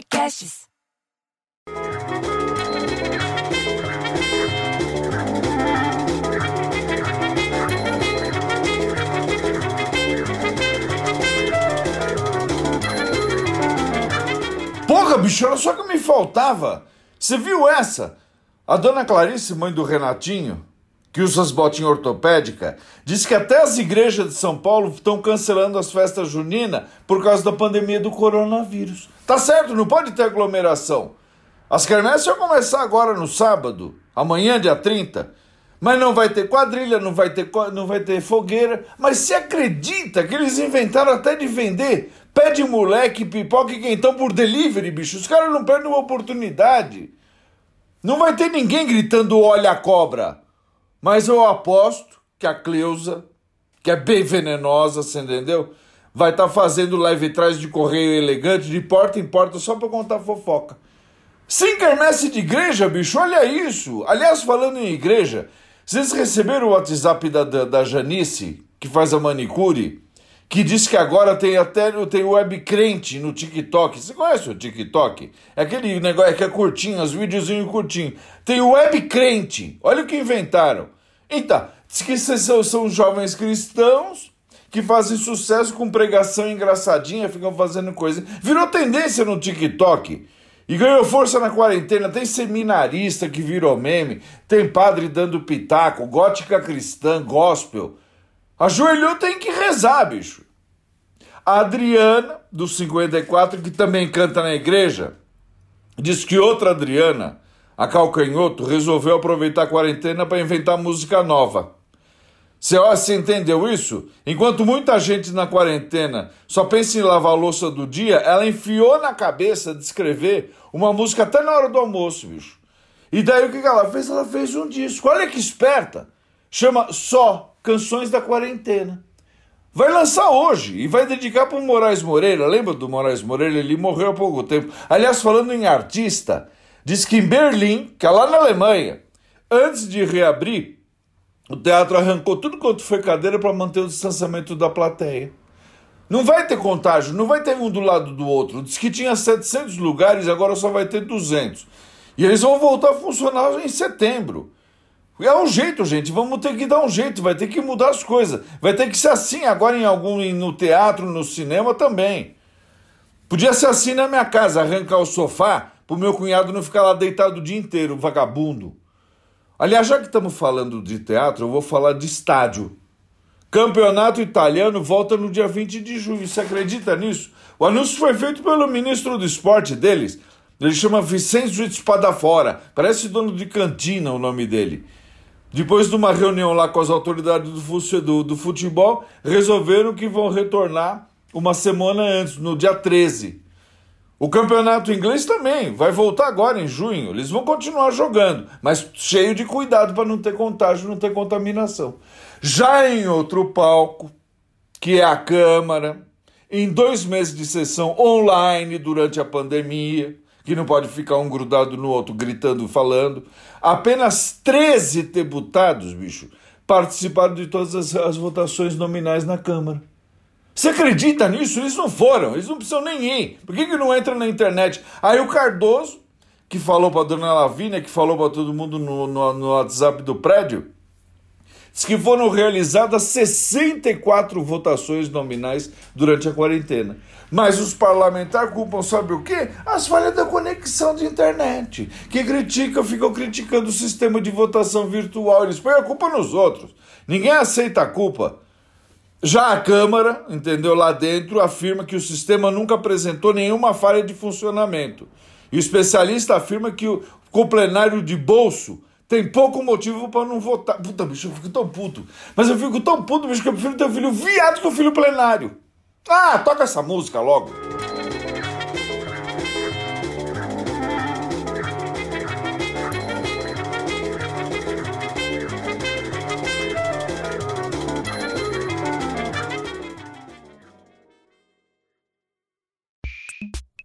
podcasts. Porra, bicho, era só que me faltava. Você viu essa? A dona Clarice, mãe do Renatinho, que usa as botinhas ortopédicas, disse que até as igrejas de São Paulo estão cancelando as festas juninas por causa da pandemia do coronavírus. Tá certo, não pode ter aglomeração. As quermesses vão começar agora no sábado, amanhã, dia 30. Mas não vai ter quadrilha, não vai ter, não vai ter fogueira. Mas se acredita que eles inventaram até de vender pé de moleque, pipoca e quentão por delivery, bicho? Os caras não perdem uma oportunidade. Não vai ter ninguém gritando olha a cobra. Mas eu aposto que a Cleusa, que é bem venenosa, você entendeu? Vai estar fazendo live trás de correio elegante, de porta em porta, só pra contar fofoca. Sem quermesse de igreja, bicho, olha isso. Aliás, falando em igreja, vocês receberam o WhatsApp da, da, da Janice, que faz a manicure, que diz que agora tem até tem web crente no TikTok. Você conhece o TikTok? É aquele negócio que é curtinho, os videozinhos curtinhos. Tem web crente. Olha o que inventaram. Então, diz que são, são jovens cristãos que fazem sucesso com pregação engraçadinha, ficam fazendo coisa. Virou tendência no TikTok. E ganhou força na quarentena. Tem seminarista que virou meme, tem padre dando pitaco, gótica cristã, gospel. Ajoelhou, tem que rezar, bicho. A Adriana, dos 54, que também canta na igreja, diz que outra Adriana, a Calcanhoto, resolveu aproveitar a quarentena para inventar música nova. Você, entendeu isso? Enquanto muita gente na quarentena só pensa em lavar a louça do dia, ela enfiou na cabeça de escrever uma música até na hora do almoço, bicho. E daí o que ela fez? Ela fez um disco. Olha que esperta. Chama Só Canções da Quarentena. Vai lançar hoje e vai dedicar para o Moraes Moreira. Lembra do Moraes Moreira? Ele morreu há pouco tempo. Aliás, falando em artista, diz que em Berlim, que é lá na Alemanha, antes de reabrir, o teatro arrancou tudo quanto foi cadeira para manter o distanciamento da plateia. Não vai ter contágio, não vai ter um do lado do outro. Diz que tinha 700 lugares, agora só vai ter 200. E eles vão voltar a funcionar em setembro. É um jeito, gente. Vamos ter que dar um jeito. Vai ter que mudar as coisas. Vai ter que ser assim agora em algum no teatro, no cinema também. Podia ser assim na minha casa, arrancar o sofá pro meu cunhado não ficar lá deitado o dia inteiro, vagabundo. Aliás, já que estamos falando de teatro, eu vou falar de estádio. Campeonato italiano volta no dia 20 de junho. Você acredita nisso? O anúncio foi feito pelo ministro do esporte deles. Ele chama Vincenzo Spadafora. Parece dono de cantina o nome dele. Depois de uma reunião lá com as autoridades do, fu- do, do futebol, resolveram que vão retornar uma semana antes, no dia 13. O campeonato inglês também vai voltar agora em junho. Eles vão continuar jogando, mas cheio de cuidado para não ter contágio, não ter contaminação. Já em outro palco, que é a Câmara, em dois meses de sessão online durante a pandemia, que não pode ficar um grudado no outro gritando, falando, apenas 13 deputados, bicho, participaram de todas as, as votações nominais na Câmara. Você acredita nisso? Eles não foram, eles não precisam nem ir. Por que, que não entra na internet? Aí o Cardoso, que falou para dona Lavínia, que falou para todo mundo no, no, no WhatsApp do prédio, diz que foram realizadas 64 votações nominais durante a quarentena. Mas os parlamentares culpam, sabe o quê? As falhas da conexão de internet. Que criticam, ficam criticando o sistema de votação virtual. Eles põem a culpa nos outros. Ninguém aceita a culpa. Já a Câmara, entendeu, lá dentro, afirma que o sistema nunca apresentou nenhuma falha de funcionamento. E o especialista afirma que o, com o plenário de bolso tem pouco motivo para não votar. Puta, bicho, eu fico tão puto. Mas eu fico tão puto, bicho, que eu prefiro ter um filho viado que o filho plenário. Ah, toca essa música logo.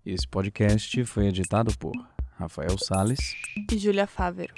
Esse podcast foi editado por Rafael Sales e Júlia Fávero.